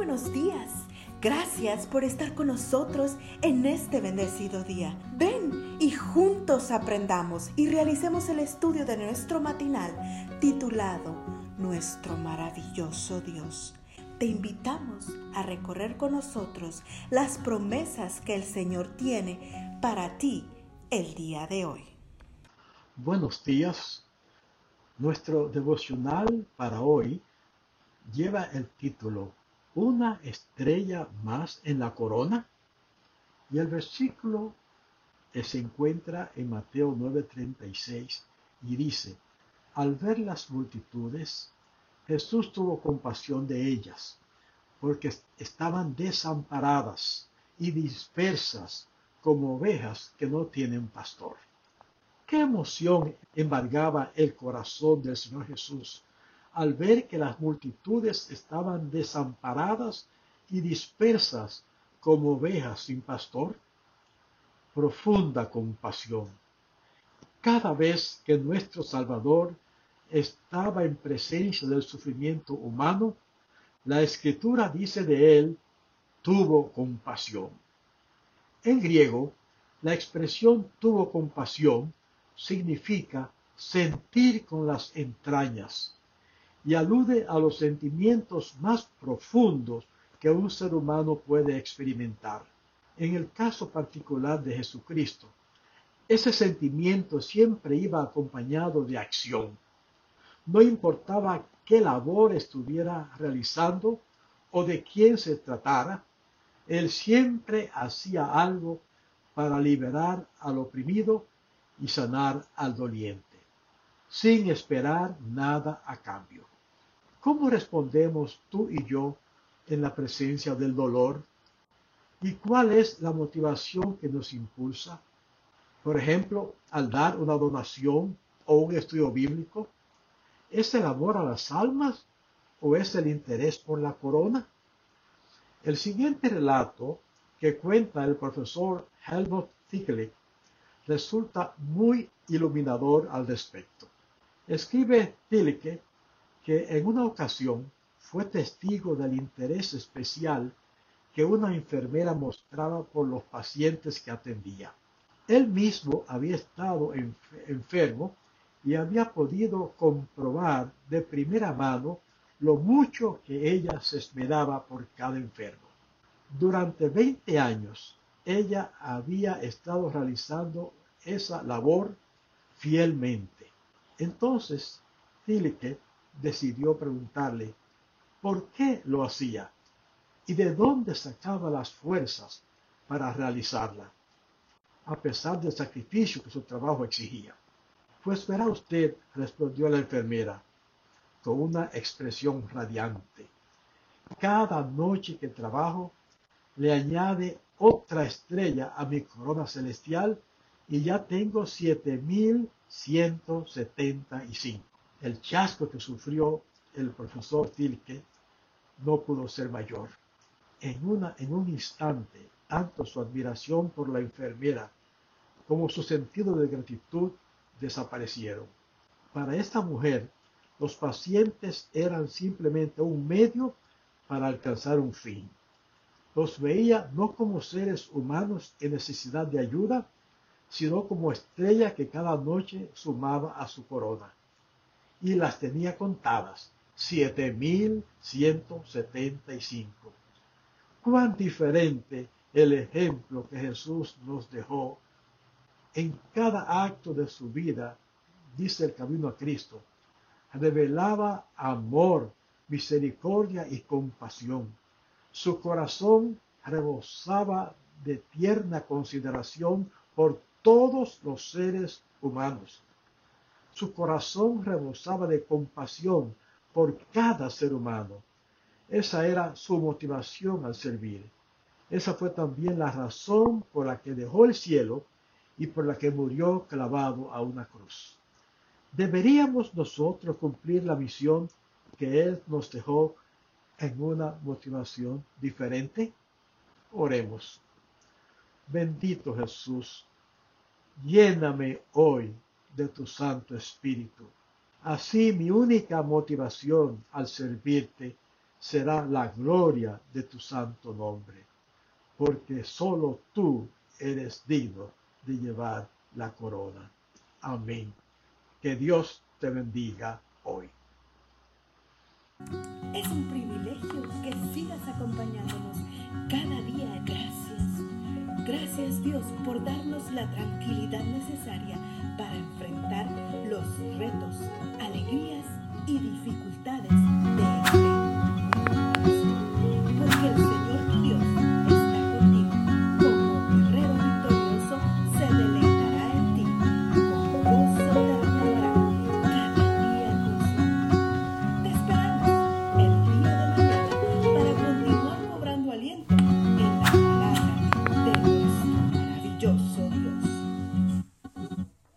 buenos días. Gracias por estar con nosotros en este bendecido día. Ven y juntos aprendamos y realicemos el estudio de nuestro matinal titulado Nuestro maravilloso Dios. Te invitamos a recorrer con nosotros las promesas que el Señor tiene para ti el día de hoy. Buenos días. Nuestro devocional para hoy lleva el título Una estrella más en la corona. Y el versículo se encuentra en Mateo 9:36 y dice, al ver las multitudes, Jesús tuvo compasión de ellas, porque estaban desamparadas y dispersas como ovejas que no tienen pastor. Qué emoción embargaba el corazón del Señor Jesús al ver que las multitudes estaban desamparadas y dispersas como ovejas sin pastor? Profunda compasión. Cada vez que nuestro Salvador estaba en presencia del sufrimiento humano, la escritura dice de él, tuvo compasión. En griego, la expresión tuvo compasión significa sentir con las entrañas, y alude a los sentimientos más profundos que un ser humano puede experimentar. En el caso particular de Jesucristo, ese sentimiento siempre iba acompañado de acción. No importaba qué labor estuviera realizando o de quién se tratara, él siempre hacía algo para liberar al oprimido y sanar al doliente, sin esperar nada a cambio. ¿Cómo respondemos tú y yo en la presencia del dolor? ¿Y cuál es la motivación que nos impulsa? Por ejemplo, al dar una donación o un estudio bíblico, ¿es el amor a las almas o es el interés por la corona? El siguiente relato que cuenta el profesor Helmut Tickle resulta muy iluminador al respecto. Escribe Tilke que en una ocasión fue testigo del interés especial que una enfermera mostraba por los pacientes que atendía. Él mismo había estado enfermo y había podido comprobar de primera mano lo mucho que ella se esmeraba por cada enfermo. Durante 20 años ella había estado realizando esa labor fielmente. Entonces, decidió preguntarle por qué lo hacía y de dónde sacaba las fuerzas para realizarla, a pesar del sacrificio que su trabajo exigía. Pues verá usted, respondió la enfermera, con una expresión radiante. Cada noche que trabajo le añade otra estrella a mi corona celestial y ya tengo 7175. El chasco que sufrió el profesor Tilke no pudo ser mayor. En, una, en un instante, tanto su admiración por la enfermera como su sentido de gratitud desaparecieron. Para esta mujer, los pacientes eran simplemente un medio para alcanzar un fin. Los veía no como seres humanos en necesidad de ayuda, sino como estrella que cada noche sumaba a su corona y las tenía contadas, siete mil ciento setenta y cinco. Cuán diferente el ejemplo que Jesús nos dejó en cada acto de su vida, dice el camino a Cristo, revelaba amor, misericordia y compasión. Su corazón rebosaba de tierna consideración por todos los seres humanos su corazón rebosaba de compasión por cada ser humano. Esa era su motivación al servir. Esa fue también la razón por la que dejó el cielo y por la que murió clavado a una cruz. ¿Deberíamos nosotros cumplir la misión que Él nos dejó en una motivación diferente? Oremos. Bendito Jesús, lléname hoy de tu Santo Espíritu. Así mi única motivación al servirte será la gloria de tu santo nombre, porque solo tú eres digno de llevar la corona. Amén. Que Dios te bendiga hoy. Es un privilegio que sigas acompañándonos cada día. Gracias Dios por darnos la tranquilidad necesaria para enfrentar los retos, alegrías y dificultades